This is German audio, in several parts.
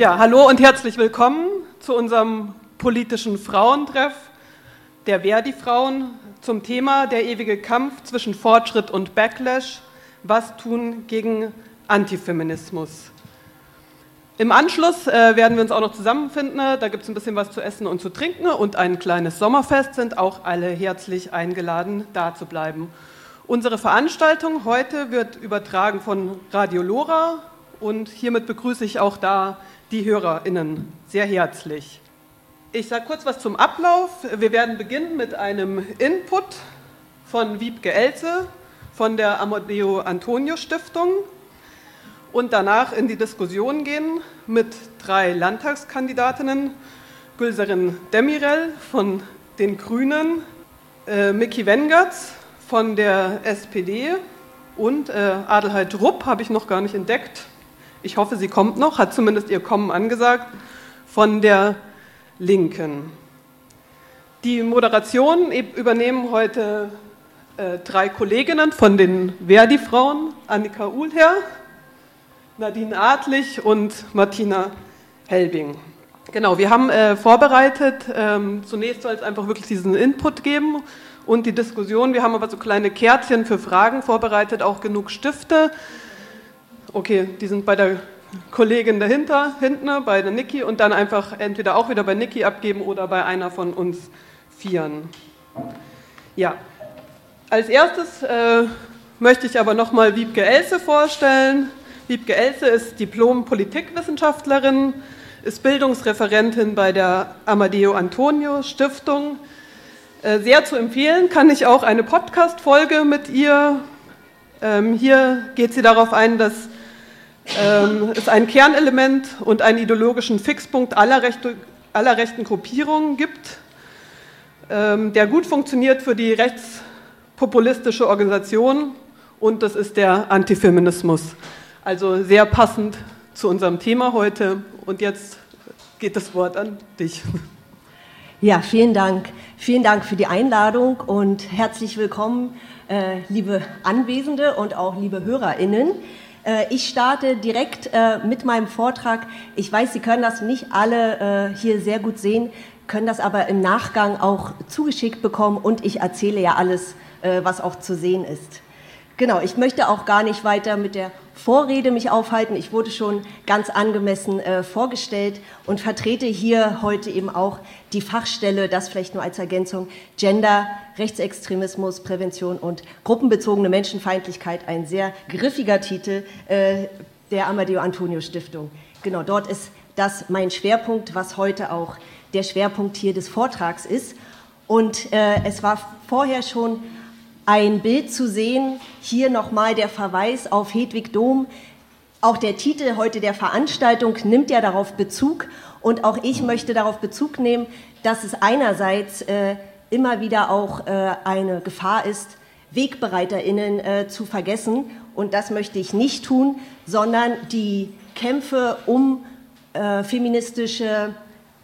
Ja, hallo und herzlich willkommen zu unserem politischen Frauentreff der Verdi-Frauen zum Thema der ewige Kampf zwischen Fortschritt und Backlash. Was tun gegen Antifeminismus? Im Anschluss äh, werden wir uns auch noch zusammenfinden. Da gibt es ein bisschen was zu essen und zu trinken und ein kleines Sommerfest. Sind auch alle herzlich eingeladen, da zu bleiben. Unsere Veranstaltung heute wird übertragen von Radio Lora und hiermit begrüße ich auch da die HörerInnen sehr herzlich. Ich sage kurz was zum Ablauf. Wir werden beginnen mit einem Input von Wiebke Elze von der Amadeo Antonio Stiftung und danach in die Diskussion gehen mit drei Landtagskandidatinnen, Gülserin Demirel von den Grünen, äh, Micky Wengertz von der SPD und äh, Adelheid Rupp, habe ich noch gar nicht entdeckt. Ich hoffe, sie kommt noch, hat zumindest ihr Kommen angesagt, von der Linken. Die Moderation übernehmen heute äh, drei Kolleginnen von den Verdi-Frauen, Annika Uhlherr, Nadine Adlich und Martina Helbing. Genau, wir haben äh, vorbereitet, ähm, zunächst soll es einfach wirklich diesen Input geben und die Diskussion. Wir haben aber so kleine Kärtchen für Fragen vorbereitet, auch genug Stifte. Okay, die sind bei der Kollegin dahinter, hinten, bei der Niki und dann einfach entweder auch wieder bei Niki abgeben oder bei einer von uns Vieren. Ja, als erstes äh, möchte ich aber nochmal Wiebke Else vorstellen. Wiebke Else ist Diplom-Politikwissenschaftlerin, ist Bildungsreferentin bei der Amadeo Antonio Stiftung. Äh, sehr zu empfehlen kann ich auch eine Podcast-Folge mit ihr. Ähm, hier geht sie darauf ein, dass ähm, es ein Kernelement und einen ideologischen Fixpunkt aller, Rechte, aller rechten Gruppierungen gibt, ähm, der gut funktioniert für die rechtspopulistische Organisation und das ist der Antifeminismus. Also sehr passend zu unserem Thema heute. Und jetzt geht das Wort an dich. Ja, vielen Dank. Vielen Dank für die Einladung und herzlich willkommen, äh, liebe Anwesende und auch liebe HörerInnen. Äh, ich starte direkt äh, mit meinem Vortrag. Ich weiß, Sie können das nicht alle äh, hier sehr gut sehen, können das aber im Nachgang auch zugeschickt bekommen und ich erzähle ja alles, was auch zu sehen ist. Genau, ich möchte auch gar nicht weiter mit der Vorrede mich aufhalten. Ich wurde schon ganz angemessen äh, vorgestellt und vertrete hier heute eben auch die Fachstelle, das vielleicht nur als Ergänzung, Gender, Rechtsextremismus, Prävention und gruppenbezogene Menschenfeindlichkeit, ein sehr griffiger Titel äh, der Amadeo Antonio Stiftung. Genau, dort ist das mein Schwerpunkt, was heute auch der Schwerpunkt hier des Vortrags ist. Und äh, es war vorher schon ein Bild zu sehen. Hier nochmal der Verweis auf Hedwig Dom. Auch der Titel heute der Veranstaltung nimmt ja darauf Bezug. Und auch ich möchte darauf Bezug nehmen, dass es einerseits äh, immer wieder auch äh, eine Gefahr ist, WegbereiterInnen äh, zu vergessen. Und das möchte ich nicht tun, sondern die Kämpfe um äh, feministische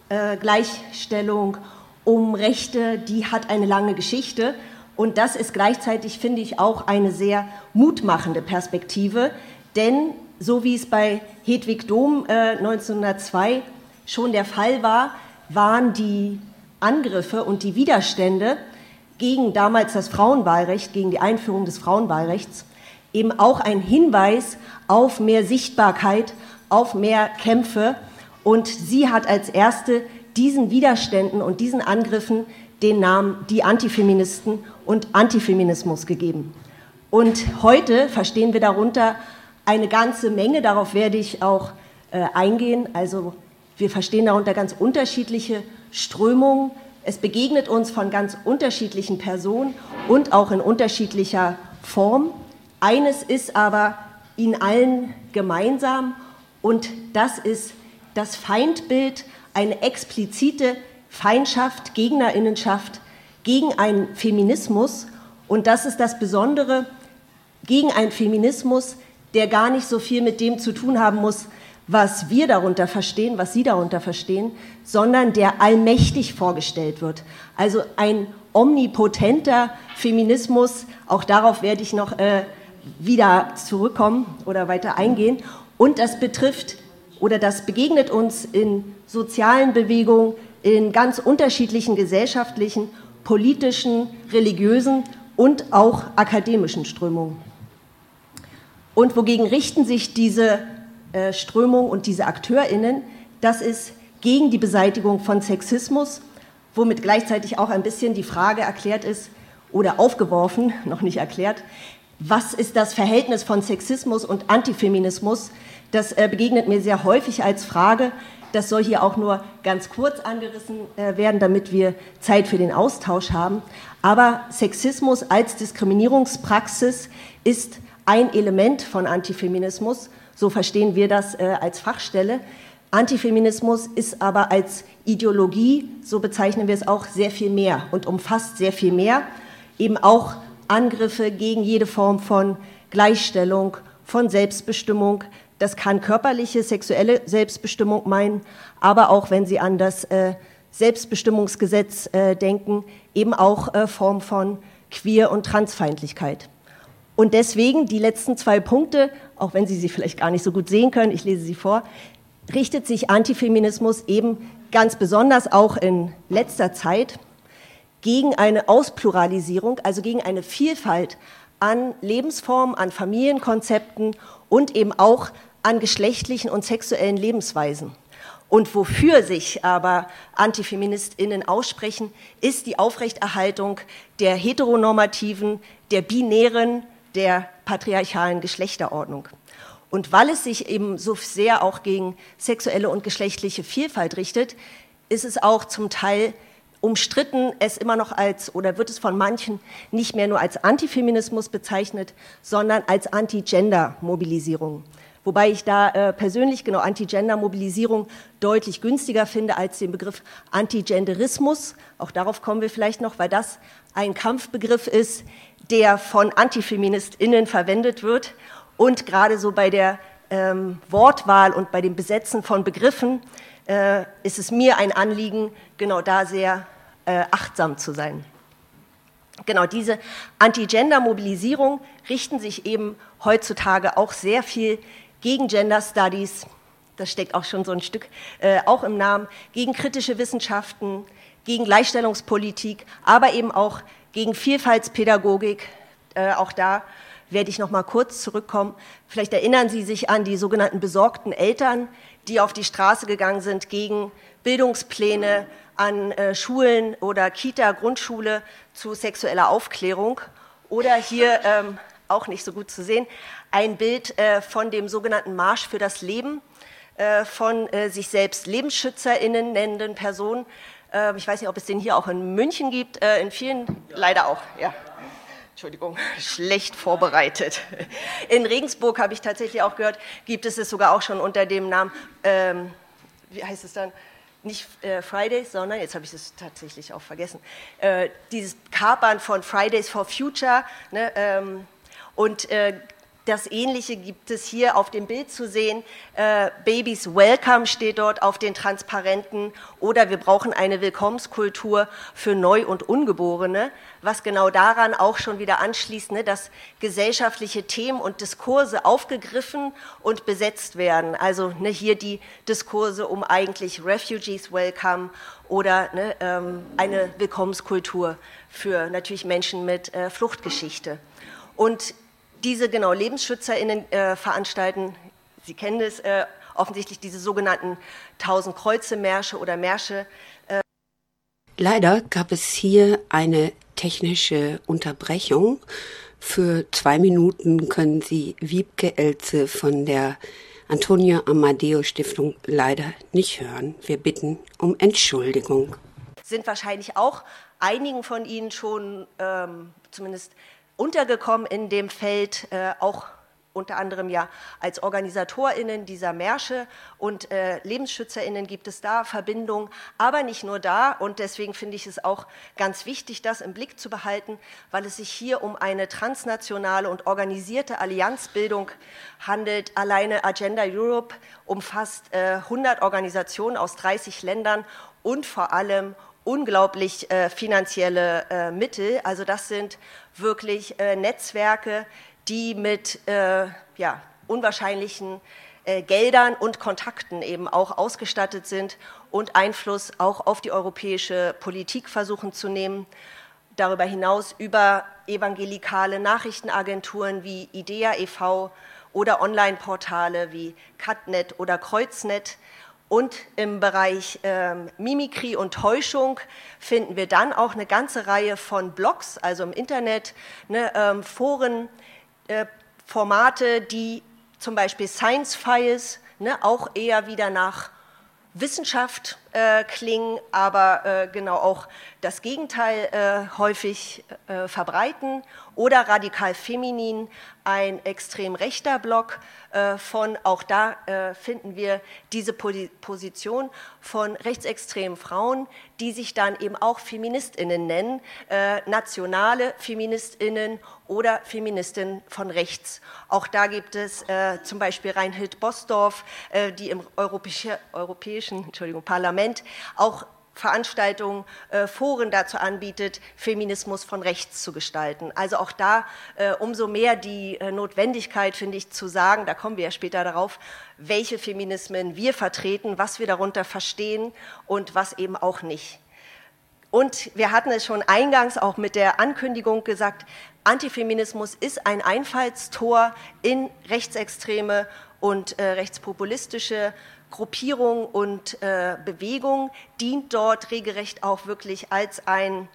äh, Gleichstellung, um Rechte, die hat eine lange Geschichte. Und das ist gleichzeitig, finde ich, auch eine sehr mutmachende Perspektive, denn so wie es bei Hedwig Dom äh, 1902 schon der Fall war, waren die Angriffe und die Widerstände gegen damals das Frauenwahlrecht, gegen die Einführung des Frauenwahlrechts, eben auch ein Hinweis auf mehr Sichtbarkeit, auf mehr Kämpfe. Und sie hat als erste diesen Widerständen und diesen Angriffen den Namen die Antifeministen und Antifeminismus gegeben. Und heute verstehen wir darunter eine ganze Menge, darauf werde ich auch äh, eingehen. Also wir verstehen darunter ganz unterschiedliche Strömungen. Es begegnet uns von ganz unterschiedlichen Personen und auch in unterschiedlicher Form. Eines ist aber ihnen allen gemeinsam und das ist das Feindbild, eine explizite Feindschaft, Gegnerinnenschaft gegen einen Feminismus. Und das ist das Besondere, gegen einen Feminismus, der gar nicht so viel mit dem zu tun haben muss, was wir darunter verstehen, was Sie darunter verstehen, sondern der allmächtig vorgestellt wird. Also ein omnipotenter Feminismus, auch darauf werde ich noch äh, wieder zurückkommen oder weiter eingehen. Und das betrifft oder das begegnet uns in sozialen Bewegungen, in ganz unterschiedlichen gesellschaftlichen, politischen, religiösen und auch akademischen Strömungen. Und wogegen richten sich diese äh, Strömungen und diese Akteurinnen? Das ist gegen die Beseitigung von Sexismus, womit gleichzeitig auch ein bisschen die Frage erklärt ist oder aufgeworfen, noch nicht erklärt, was ist das Verhältnis von Sexismus und Antifeminismus? Das äh, begegnet mir sehr häufig als Frage. Das soll hier auch nur ganz kurz angerissen äh, werden, damit wir Zeit für den Austausch haben. Aber Sexismus als Diskriminierungspraxis ist ein Element von Antifeminismus. So verstehen wir das äh, als Fachstelle. Antifeminismus ist aber als Ideologie, so bezeichnen wir es auch, sehr viel mehr und umfasst sehr viel mehr. Eben auch Angriffe gegen jede Form von Gleichstellung, von Selbstbestimmung. Das kann körperliche, sexuelle Selbstbestimmung meinen, aber auch, wenn Sie an das äh, Selbstbestimmungsgesetz äh, denken, eben auch äh, Form von Queer- und Transfeindlichkeit. Und deswegen die letzten zwei Punkte, auch wenn Sie sie vielleicht gar nicht so gut sehen können, ich lese sie vor, richtet sich Antifeminismus eben ganz besonders auch in letzter Zeit gegen eine Auspluralisierung, also gegen eine Vielfalt an Lebensformen, an Familienkonzepten und eben auch an geschlechtlichen und sexuellen Lebensweisen. Und wofür sich aber Antifeministinnen aussprechen, ist die Aufrechterhaltung der heteronormativen, der binären, der patriarchalen Geschlechterordnung. Und weil es sich eben so sehr auch gegen sexuelle und geschlechtliche Vielfalt richtet, ist es auch zum Teil umstritten, es immer noch als, oder wird es von manchen nicht mehr nur als Antifeminismus bezeichnet, sondern als Anti-Gender-Mobilisierung. Wobei ich da äh, persönlich genau Anti-Gender-Mobilisierung deutlich günstiger finde als den Begriff Anti-Genderismus. Auch darauf kommen wir vielleicht noch, weil das ein Kampfbegriff ist, der von AntifeministInnen verwendet wird. Und gerade so bei der ähm, Wortwahl und bei dem Besetzen von Begriffen äh, ist es mir ein Anliegen, genau da sehr äh, achtsam zu sein. Genau, diese Anti-Gender-Mobilisierung richten sich eben heutzutage auch sehr viel gegen Gender Studies, das steckt auch schon so ein Stück äh, auch im Namen, gegen kritische Wissenschaften, gegen Gleichstellungspolitik, aber eben auch gegen Vielfaltspädagogik. Äh, auch da werde ich noch mal kurz zurückkommen. Vielleicht erinnern Sie sich an die sogenannten besorgten Eltern, die auf die Straße gegangen sind gegen Bildungspläne an äh, Schulen oder Kita, Grundschule zu sexueller Aufklärung. Oder hier ähm, auch nicht so gut zu sehen, ein Bild äh, von dem sogenannten Marsch für das Leben äh, von äh, sich selbst LebensschützerInnen nennenden Personen. Äh, ich weiß nicht, ob es den hier auch in München gibt, äh, in vielen, leider auch, ja. Entschuldigung, schlecht vorbereitet. In Regensburg habe ich tatsächlich auch gehört, gibt es es sogar auch schon unter dem Namen, ähm, wie heißt es dann? Nicht äh, Fridays, sondern, jetzt habe ich es tatsächlich auch vergessen, äh, dieses Kapern von Fridays for Future. Ne, ähm, und äh, das Ähnliche gibt es hier auf dem Bild zu sehen. Äh, Babies Welcome steht dort auf den Transparenten oder wir brauchen eine Willkommenskultur für Neu- und Ungeborene, was genau daran auch schon wieder anschließt, ne, dass gesellschaftliche Themen und Diskurse aufgegriffen und besetzt werden. Also ne, hier die Diskurse um eigentlich Refugees Welcome oder ne, ähm, eine Willkommenskultur für natürlich Menschen mit äh, Fluchtgeschichte. Und diese genau LebensschützerInnen äh, veranstalten, Sie kennen es äh, offensichtlich, diese sogenannten Tausend Kreuze Märsche oder Märsche. Äh Leider gab es hier eine technische Unterbrechung. Für zwei Minuten können Sie Wiebke Elze von der Antonio Amadeo Stiftung leider nicht hören. Wir bitten um Entschuldigung. Sind wahrscheinlich auch einigen von Ihnen schon ähm, zumindest untergekommen in dem Feld, äh, auch unter anderem ja als OrganisatorInnen dieser Märsche und äh, LebensschützerInnen gibt es da Verbindungen, aber nicht nur da. Und deswegen finde ich es auch ganz wichtig, das im Blick zu behalten, weil es sich hier um eine transnationale und organisierte Allianzbildung handelt. Alleine Agenda Europe umfasst äh, 100 Organisationen aus 30 Ländern und vor allem unglaublich äh, finanzielle äh, Mittel. Also das sind wirklich äh, Netzwerke, die mit äh, ja, unwahrscheinlichen äh, Geldern und Kontakten eben auch ausgestattet sind und Einfluss auch auf die europäische Politik versuchen zu nehmen. Darüber hinaus über evangelikale Nachrichtenagenturen wie IDEA e.V. oder Online-Portale wie Catnet oder Kreuznet. Und im Bereich ähm, Mimikrie und Täuschung finden wir dann auch eine ganze Reihe von Blogs, also im Internet, ne, ähm, Foren, äh, Formate, die zum Beispiel Science Files ne, auch eher wieder nach Wissenschaft äh, klingen, aber äh, genau auch das Gegenteil äh, häufig äh, verbreiten oder radikal feminin, ein extrem rechter Block äh, von, auch da äh, finden wir diese Position von rechtsextremen Frauen, die sich dann eben auch Feministinnen nennen, nationale Feministinnen oder Feministinnen von rechts. Auch da gibt es zum Beispiel Reinhild Bosdorf, die im Europäische, Europäischen Entschuldigung, Parlament auch Veranstaltungen, äh, Foren dazu anbietet, Feminismus von rechts zu gestalten. Also auch da äh, umso mehr die äh, Notwendigkeit, finde ich, zu sagen, da kommen wir ja später darauf, welche Feminismen wir vertreten, was wir darunter verstehen und was eben auch nicht. Und wir hatten es schon eingangs auch mit der Ankündigung gesagt, Antifeminismus ist ein Einfallstor in rechtsextreme und äh, rechtspopulistische Gruppierung und äh, Bewegung dient dort regelrecht auch wirklich als ein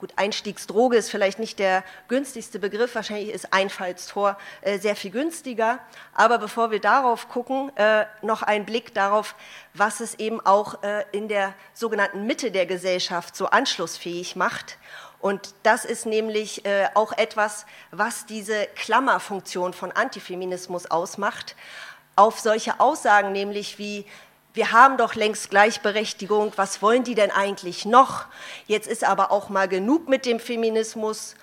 Gut, Einstiegsdroge ist vielleicht nicht der günstigste Begriff, wahrscheinlich ist Einfallstor äh, sehr viel günstiger. Aber bevor wir darauf gucken, äh, noch ein Blick darauf, was es eben auch äh, in der sogenannten Mitte der Gesellschaft so anschlussfähig macht. Und das ist nämlich äh, auch etwas, was diese Klammerfunktion von Antifeminismus ausmacht auf solche Aussagen, nämlich wie wir haben doch längst Gleichberechtigung, was wollen die denn eigentlich noch? Jetzt ist aber auch mal genug mit dem Feminismus.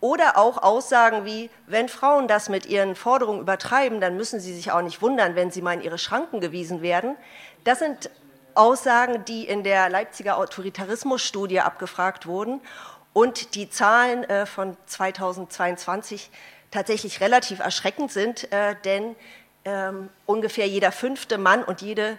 Oder auch Aussagen wie, wenn Frauen das mit ihren Forderungen übertreiben, dann müssen sie sich auch nicht wundern, wenn sie mal in ihre Schranken gewiesen werden. Das sind Aussagen, die in der Leipziger Autoritarismusstudie abgefragt wurden und die Zahlen äh, von 2022 tatsächlich relativ erschreckend sind, äh, denn ähm, ungefähr jeder fünfte Mann und jede,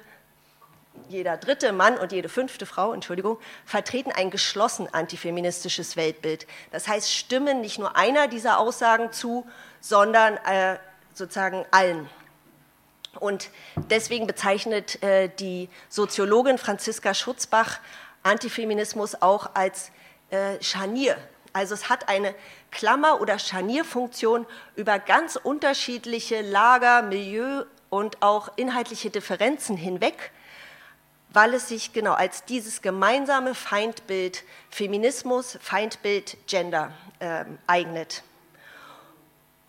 jeder dritte Mann und jede fünfte Frau, Entschuldigung, vertreten ein geschlossen antifeministisches Weltbild. Das heißt, stimmen nicht nur einer dieser Aussagen zu, sondern äh, sozusagen allen. Und deswegen bezeichnet äh, die Soziologin Franziska Schutzbach Antifeminismus auch als äh, Scharnier also es hat eine Klammer- oder Scharnierfunktion über ganz unterschiedliche Lager, Milieu und auch inhaltliche Differenzen hinweg, weil es sich genau als dieses gemeinsame Feindbild Feminismus, Feindbild Gender äh, eignet.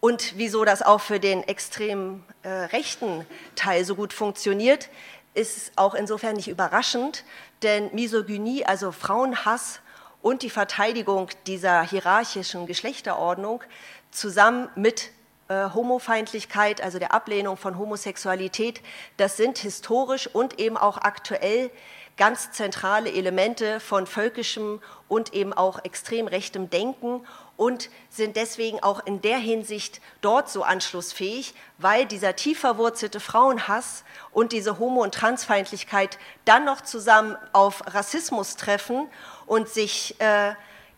Und wieso das auch für den extrem äh, rechten Teil so gut funktioniert, ist auch insofern nicht überraschend, denn Misogynie, also Frauenhass, und die Verteidigung dieser hierarchischen Geschlechterordnung zusammen mit äh, Homofeindlichkeit, also der Ablehnung von Homosexualität, das sind historisch und eben auch aktuell ganz zentrale Elemente von völkischem und eben auch extrem rechtem Denken und sind deswegen auch in der Hinsicht dort so anschlussfähig, weil dieser tief verwurzelte Frauenhass und diese Homo- und Transfeindlichkeit dann noch zusammen auf Rassismus treffen und sich äh,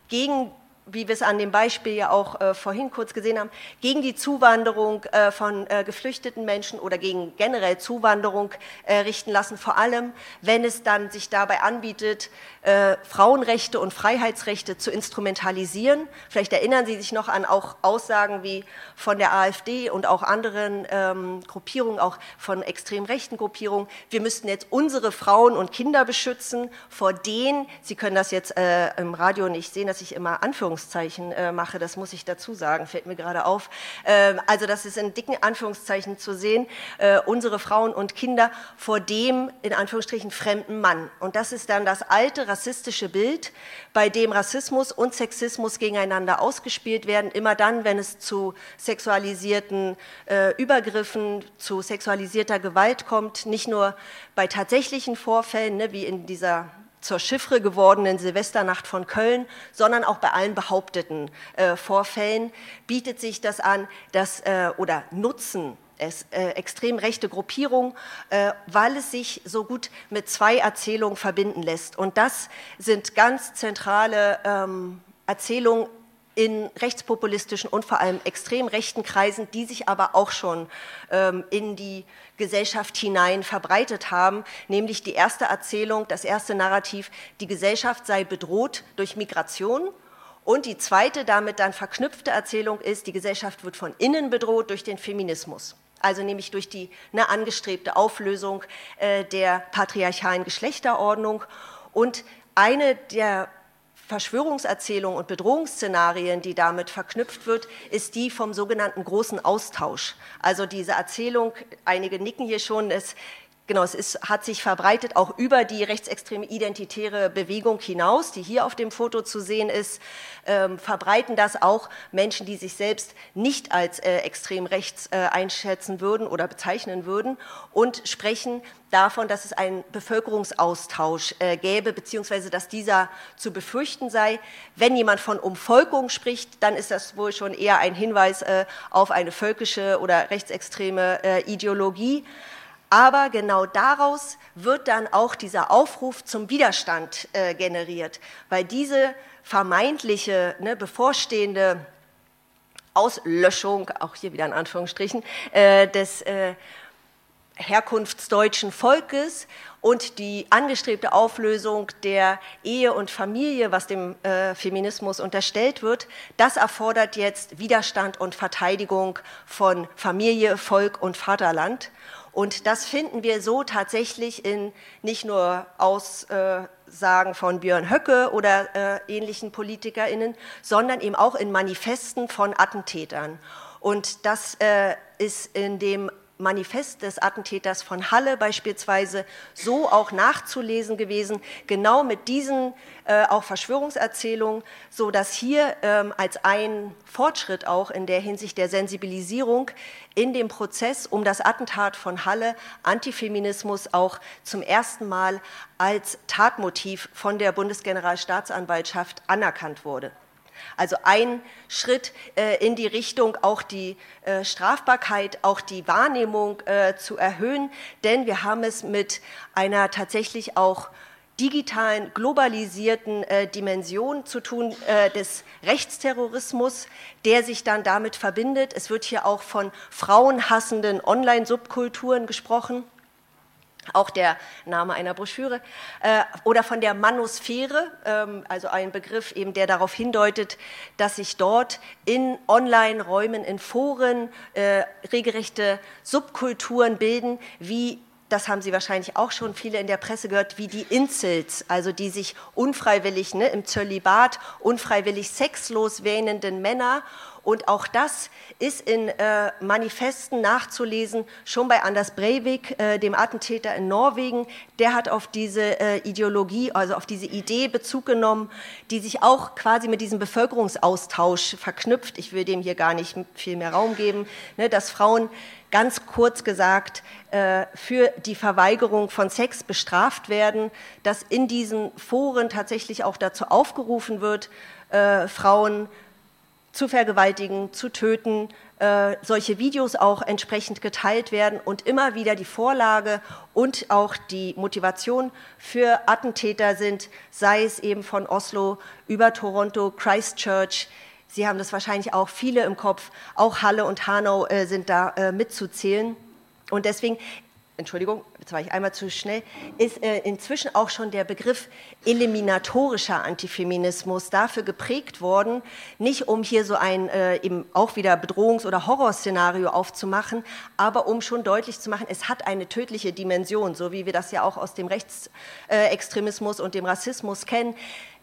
gegen wie wir es an dem Beispiel ja auch äh, vorhin kurz gesehen haben, gegen die Zuwanderung äh, von äh, geflüchteten Menschen oder gegen generell Zuwanderung äh, richten lassen, vor allem wenn es dann sich dabei anbietet, äh, Frauenrechte und Freiheitsrechte zu instrumentalisieren. Vielleicht erinnern Sie sich noch an auch Aussagen wie von der AfD und auch anderen ähm, Gruppierungen, auch von extrem rechten Gruppierungen, wir müssten jetzt unsere Frauen und Kinder beschützen vor denen, Sie können das jetzt äh, im Radio nicht sehen, dass ich immer Anführungszeichen äh, mache, das muss ich dazu sagen, fällt mir gerade auf. Ähm, also das ist in dicken Anführungszeichen zu sehen, äh, unsere Frauen und Kinder vor dem in Anführungsstrichen fremden Mann. Und das ist dann das alte rassistische Bild, bei dem Rassismus und Sexismus gegeneinander ausgespielt werden, immer dann, wenn es zu sexualisierten äh, Übergriffen, zu sexualisierter Gewalt kommt, nicht nur bei tatsächlichen Vorfällen, ne, wie in dieser zur Chiffre gewordenen Silvesternacht von Köln, sondern auch bei allen behaupteten äh, Vorfällen bietet sich das an, dass, äh, oder nutzen es, äh, extrem rechte Gruppierung, äh, weil es sich so gut mit zwei Erzählungen verbinden lässt. Und das sind ganz zentrale ähm, Erzählungen in rechtspopulistischen und vor allem extrem rechten Kreisen, die sich aber auch schon ähm, in die Gesellschaft hinein verbreitet haben, nämlich die erste Erzählung, das erste Narrativ, die Gesellschaft sei bedroht durch Migration und die zweite damit dann verknüpfte Erzählung ist, die Gesellschaft wird von innen bedroht durch den Feminismus. Also nämlich durch die ne, angestrebte Auflösung äh, der patriarchalen Geschlechterordnung. Und eine der Verschwörungserzählungen und Bedrohungsszenarien, die damit verknüpft wird, ist die vom sogenannten großen Austausch. Also diese Erzählung, einige nicken hier schon, es Genau, es ist, hat sich verbreitet auch über die rechtsextreme identitäre Bewegung hinaus, die hier auf dem Foto zu sehen ist, ähm, verbreiten das auch Menschen, die sich selbst nicht als äh, extrem rechts äh, einschätzen würden oder bezeichnen würden und sprechen davon, dass es einen Bevölkerungsaustausch äh, gäbe, beziehungsweise dass dieser zu befürchten sei. Wenn jemand von Umvolkung spricht, dann ist das wohl schon eher ein Hinweis äh, auf eine völkische oder rechtsextreme äh, Ideologie. Aber genau daraus wird dann auch dieser Aufruf zum Widerstand äh, generiert, weil diese vermeintliche, ne, bevorstehende Auslöschung, auch hier wieder in Anführungsstrichen, äh, des äh, herkunftsdeutschen Volkes und die angestrebte Auflösung der Ehe und Familie, was dem äh, Feminismus unterstellt wird, das erfordert jetzt Widerstand und Verteidigung von Familie, Volk und Vaterland. Und das finden wir so tatsächlich in nicht nur Aussagen von Björn Höcke oder äh, ähnlichen PolitikerInnen, sondern eben auch in Manifesten von Attentätern. Und das äh, ist in dem Manifest des Attentäters von Halle beispielsweise so auch nachzulesen gewesen, genau mit diesen äh, auch Verschwörungserzählungen, so dass hier ähm, als ein Fortschritt auch in der Hinsicht der Sensibilisierung in dem Prozess um das Attentat von Halle Antifeminismus auch zum ersten Mal als Tatmotiv von der Bundesgeneralstaatsanwaltschaft anerkannt wurde. Also ein Schritt äh, in die Richtung, auch die äh, Strafbarkeit, auch die Wahrnehmung äh, zu erhöhen, denn wir haben es mit einer tatsächlich auch digitalen, globalisierten äh, Dimension zu tun äh, des Rechtsterrorismus, der sich dann damit verbindet. Es wird hier auch von frauenhassenden Online-Subkulturen gesprochen auch der Name einer Broschüre, äh, oder von der Manosphäre, ähm, also ein Begriff eben, der darauf hindeutet, dass sich dort in Online-Räumen, in Foren äh, regelrechte Subkulturen bilden, wie das haben Sie wahrscheinlich auch schon viele in der Presse gehört, wie die Incels, also die sich unfreiwillig ne, im Zölibat, unfreiwillig sexlos wähnenden Männer und auch das ist in äh, Manifesten nachzulesen, schon bei Anders Breivik, äh, dem Attentäter in Norwegen. Der hat auf diese äh, Ideologie, also auf diese Idee Bezug genommen, die sich auch quasi mit diesem Bevölkerungsaustausch verknüpft. Ich will dem hier gar nicht viel mehr Raum geben, ne, dass Frauen ganz kurz gesagt äh, für die Verweigerung von Sex bestraft werden, dass in diesen Foren tatsächlich auch dazu aufgerufen wird, äh, Frauen zu vergewaltigen, zu töten, äh, solche Videos auch entsprechend geteilt werden und immer wieder die Vorlage und auch die Motivation für Attentäter sind, sei es eben von Oslo über Toronto, Christchurch. Sie haben das wahrscheinlich auch viele im Kopf, auch Halle und Hanau äh, sind da äh, mitzuzählen. Und deswegen Entschuldigung, jetzt war ich einmal zu schnell, ist äh, inzwischen auch schon der Begriff eliminatorischer Antifeminismus dafür geprägt worden, nicht um hier so ein äh, eben auch wieder Bedrohungs- oder Horrorszenario aufzumachen, aber um schon deutlich zu machen, es hat eine tödliche Dimension, so wie wir das ja auch aus dem Rechtsextremismus und dem Rassismus kennen.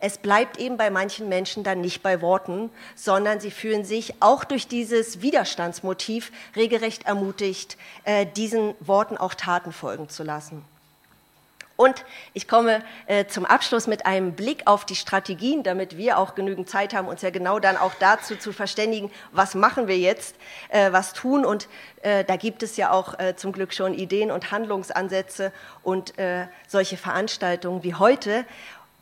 Es bleibt eben bei manchen Menschen dann nicht bei Worten, sondern sie fühlen sich auch durch dieses Widerstandsmotiv regelrecht ermutigt, äh, diesen Worten auch Taten folgen zu lassen. Und ich komme äh, zum Abschluss mit einem Blick auf die Strategien, damit wir auch genügend Zeit haben, uns ja genau dann auch dazu zu verständigen, was machen wir jetzt, äh, was tun. Und äh, da gibt es ja auch äh, zum Glück schon Ideen und Handlungsansätze und äh, solche Veranstaltungen wie heute.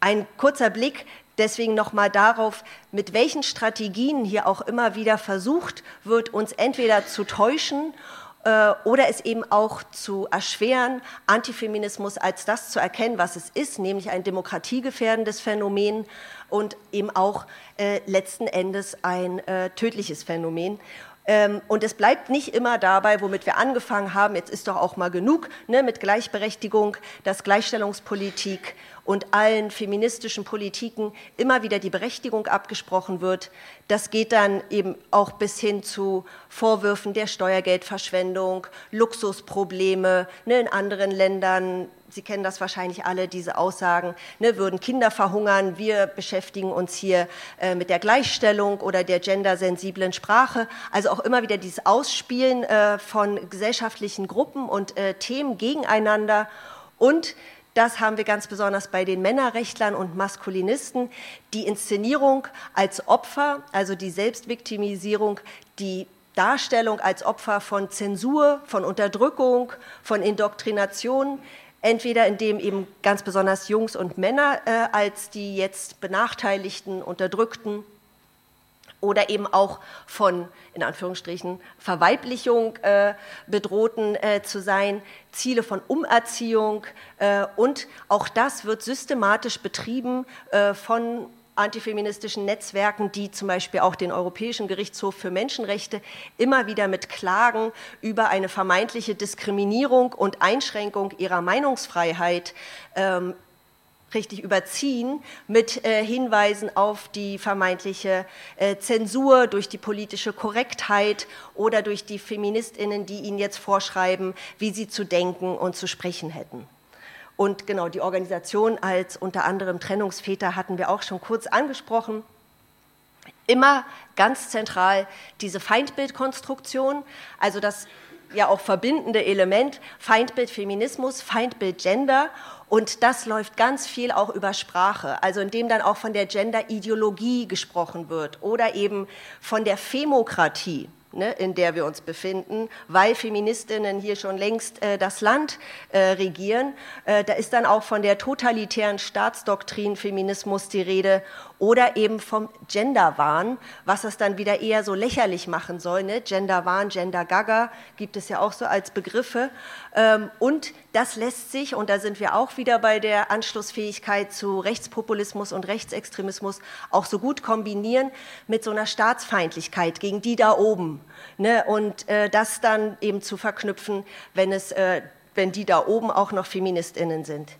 Ein kurzer Blick deswegen nochmal darauf, mit welchen Strategien hier auch immer wieder versucht wird, uns entweder zu täuschen äh, oder es eben auch zu erschweren, Antifeminismus als das zu erkennen, was es ist, nämlich ein demokratiegefährdendes Phänomen und eben auch äh, letzten Endes ein äh, tödliches Phänomen. Ähm, und es bleibt nicht immer dabei, womit wir angefangen haben, jetzt ist doch auch mal genug ne, mit Gleichberechtigung, dass Gleichstellungspolitik und allen feministischen Politiken immer wieder die Berechtigung abgesprochen wird. Das geht dann eben auch bis hin zu Vorwürfen der Steuergeldverschwendung, Luxusprobleme ne, in anderen Ländern. Sie kennen das wahrscheinlich alle, diese Aussagen, ne, würden Kinder verhungern. Wir beschäftigen uns hier äh, mit der Gleichstellung oder der gendersensiblen Sprache. Also auch immer wieder dieses Ausspielen äh, von gesellschaftlichen Gruppen und äh, Themen gegeneinander. Und das haben wir ganz besonders bei den Männerrechtlern und Maskulinisten. Die Inszenierung als Opfer, also die Selbstviktimisierung, die Darstellung als Opfer von Zensur, von Unterdrückung, von Indoktrination, entweder indem eben ganz besonders Jungs und Männer äh, als die jetzt benachteiligten, unterdrückten oder eben auch von, in Anführungsstrichen, Verweiblichung äh, bedrohten äh, zu sein, Ziele von Umerziehung äh, und auch das wird systematisch betrieben äh, von antifeministischen Netzwerken, die zum Beispiel auch den Europäischen Gerichtshof für Menschenrechte immer wieder mit Klagen über eine vermeintliche Diskriminierung und Einschränkung ihrer Meinungsfreiheit ähm, richtig überziehen mit äh, Hinweisen auf die vermeintliche äh, Zensur durch die politische Korrektheit oder durch die Feministinnen, die ihnen jetzt vorschreiben, wie sie zu denken und zu sprechen hätten. Und genau die Organisation als unter anderem Trennungsväter hatten wir auch schon kurz angesprochen. Immer ganz zentral diese Feindbildkonstruktion, also das ja auch verbindende Element Feindbild Feminismus, Feindbild Gender und das läuft ganz viel auch über Sprache, also indem dann auch von der Gender-Ideologie gesprochen wird oder eben von der Femokratie ne, in der wir uns befinden, weil Feministinnen hier schon längst äh, das Land äh, regieren. Äh, da ist dann auch von der totalitären Staatsdoktrin Feminismus die Rede oder eben vom Genderwahn, was das dann wieder eher so lächerlich machen soll. Ne? Genderwahn, Gender-Gaga gibt es ja auch so als Begriffe. Ähm, und das lässt sich, und da sind wir auch wieder bei der Anschlussfähigkeit zu Rechtspopulismus und Rechtsextremismus, auch so gut kombinieren mit so einer Staatsfeindlichkeit gegen die da oben. Ne? Und äh, das dann eben zu verknüpfen, wenn, es, äh, wenn die da oben auch noch Feministinnen sind.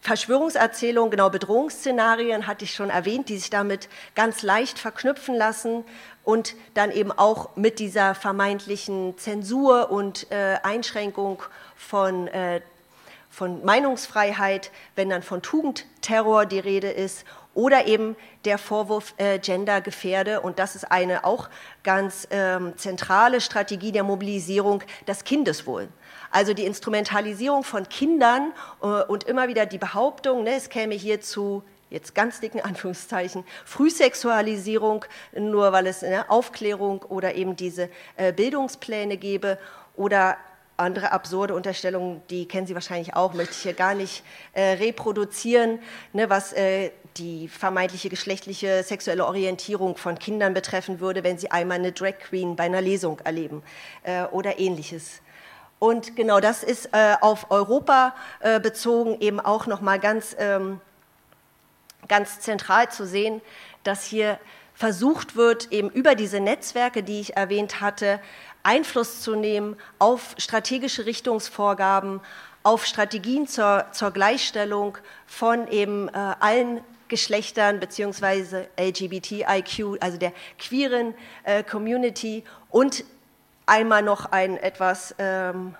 Verschwörungserzählungen, genau Bedrohungsszenarien hatte ich schon erwähnt, die sich damit ganz leicht verknüpfen lassen und dann eben auch mit dieser vermeintlichen Zensur und äh, Einschränkung von, äh, von Meinungsfreiheit, wenn dann von Tugendterror die Rede ist oder eben der Vorwurf äh, Gendergefährde. Und das ist eine auch ganz ähm, zentrale Strategie der Mobilisierung, das Kindeswohl. Also die Instrumentalisierung von Kindern äh, und immer wieder die Behauptung, ne, es käme hier zu jetzt ganz dicken Anführungszeichen, Frühsexualisierung, nur weil es eine Aufklärung oder eben diese äh, Bildungspläne gäbe oder andere absurde Unterstellungen, die kennen Sie wahrscheinlich auch, möchte ich hier gar nicht äh, reproduzieren, ne, was äh, die vermeintliche geschlechtliche sexuelle Orientierung von Kindern betreffen würde, wenn sie einmal eine Drag Queen bei einer Lesung erleben äh, oder ähnliches. Und genau das ist äh, auf Europa äh, bezogen eben auch nochmal ganz, ähm, ganz zentral zu sehen, dass hier versucht wird, eben über diese Netzwerke, die ich erwähnt hatte, Einfluss zu nehmen auf strategische Richtungsvorgaben, auf Strategien zur, zur Gleichstellung von eben äh, allen Geschlechtern beziehungsweise LGBTIQ, also der queeren äh, Community und einmal noch ein etwas, ähm,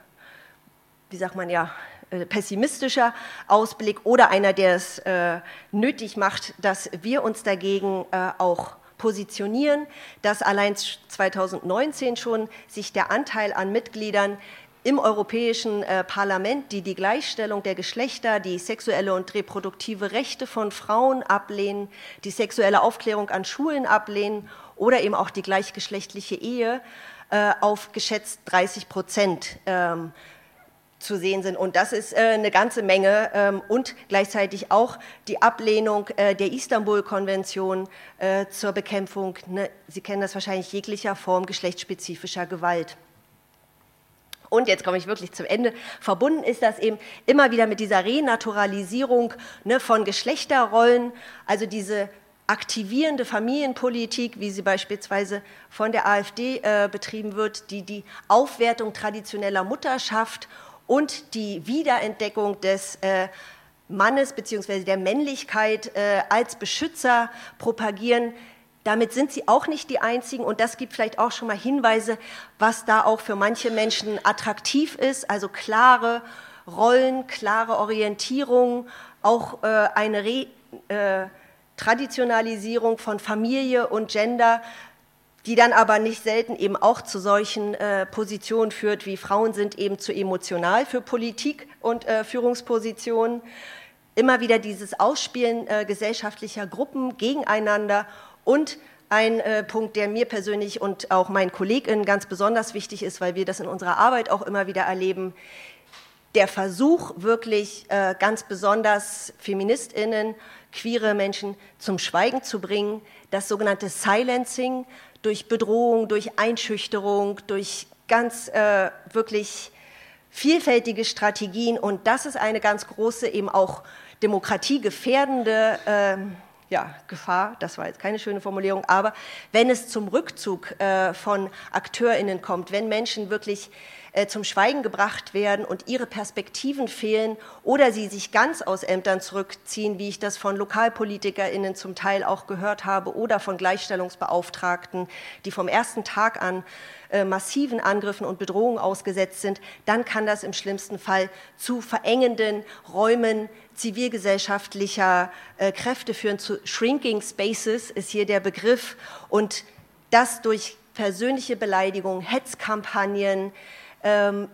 wie sagt man ja, äh, pessimistischer Ausblick oder einer, der es äh, nötig macht, dass wir uns dagegen äh, auch positionieren, dass allein 2019 schon sich der Anteil an Mitgliedern im Europäischen äh, Parlament, die die Gleichstellung der Geschlechter, die sexuelle und reproduktive Rechte von Frauen ablehnen, die sexuelle Aufklärung an Schulen ablehnen oder eben auch die gleichgeschlechtliche Ehe, äh, auf geschätzt 30 Prozent ähm, zu sehen sind. Und das ist äh, eine ganze Menge. Ähm, und gleichzeitig auch die Ablehnung äh, der Istanbul-Konvention äh, zur Bekämpfung, ne, Sie kennen das wahrscheinlich, jeglicher Form geschlechtsspezifischer Gewalt. Und jetzt komme ich wirklich zum Ende. Verbunden ist das eben immer wieder mit dieser Renaturalisierung ne, von Geschlechterrollen, also diese aktivierende Familienpolitik, wie sie beispielsweise von der AfD äh, betrieben wird, die die Aufwertung traditioneller Mutterschaft und die Wiederentdeckung des äh, Mannes bzw. der Männlichkeit äh, als Beschützer propagieren, damit sind sie auch nicht die Einzigen und das gibt vielleicht auch schon mal Hinweise, was da auch für manche Menschen attraktiv ist, also klare Rollen, klare Orientierung, auch äh, eine Re äh, Traditionalisierung von Familie und Gender, die dann aber nicht selten eben auch zu solchen äh, Positionen führt, wie Frauen sind eben zu emotional für Politik und äh, Führungspositionen. Immer wieder dieses Ausspielen äh, gesellschaftlicher Gruppen gegeneinander und ein äh, Punkt, der mir persönlich und auch meinen KollegInnen ganz besonders wichtig ist, weil wir das in unserer Arbeit auch immer wieder erleben, der Versuch, wirklich äh, ganz besonders FeministInnen, queere Menschen zum Schweigen zu bringen, das sogenannte Silencing durch Bedrohung, durch Einschüchterung, durch ganz äh, wirklich vielfältige Strategien. Und das ist eine ganz große, eben auch demokratiegefährdende äh, ja, Gefahr, das war jetzt keine schöne Formulierung, aber wenn es zum Rückzug äh, von AkteurInnen kommt, wenn Menschen wirklich äh, zum Schweigen gebracht werden und ihre Perspektiven fehlen oder sie sich ganz aus Ämtern zurückziehen, wie ich das von LokalpolitikerInnen zum Teil auch gehört habe oder von Gleichstellungsbeauftragten, die vom ersten Tag an äh, massiven Angriffen und Bedrohungen ausgesetzt sind, dann kann das im schlimmsten Fall zu verengenden Räumen zivilgesellschaftlicher äh, Kräfte führen. Zu Shrinking Spaces ist hier der Begriff. Und das durch persönliche Beleidigung, Hetzkampagnen, ähm,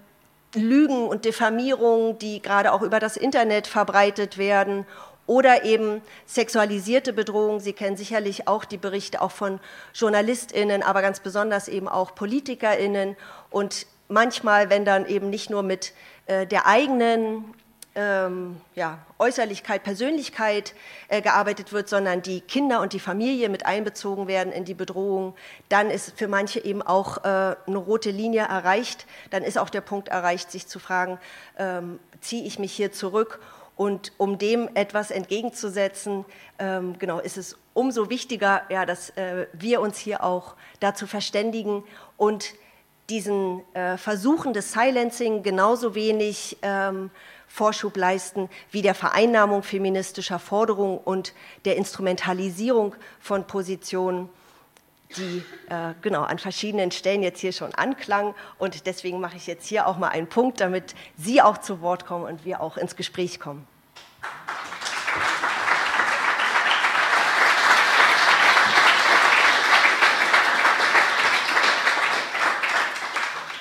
Lügen und Diffamierungen, die gerade auch über das Internet verbreitet werden oder eben sexualisierte Bedrohung. Sie kennen sicherlich auch die Berichte auch von JournalistInnen, aber ganz besonders eben auch PolitikerInnen. Und manchmal, wenn dann eben nicht nur mit äh, der eigenen ähm, ja, Äußerlichkeit, Persönlichkeit äh, gearbeitet wird, sondern die Kinder und die Familie mit einbezogen werden in die Bedrohung, dann ist für manche eben auch äh, eine rote Linie erreicht. Dann ist auch der Punkt erreicht, sich zu fragen, ähm, ziehe ich mich hier zurück? Und um dem etwas entgegenzusetzen, ähm, genau, ist es umso wichtiger, ja, dass äh, wir uns hier auch dazu verständigen und diesen äh, Versuchen des Silencing genauso wenig ähm, Vorschub leisten, wie der Vereinnahmung feministischer Forderungen und der Instrumentalisierung von Positionen, die äh, genau an verschiedenen Stellen jetzt hier schon anklang. Und deswegen mache ich jetzt hier auch mal einen Punkt, damit Sie auch zu Wort kommen und wir auch ins Gespräch kommen.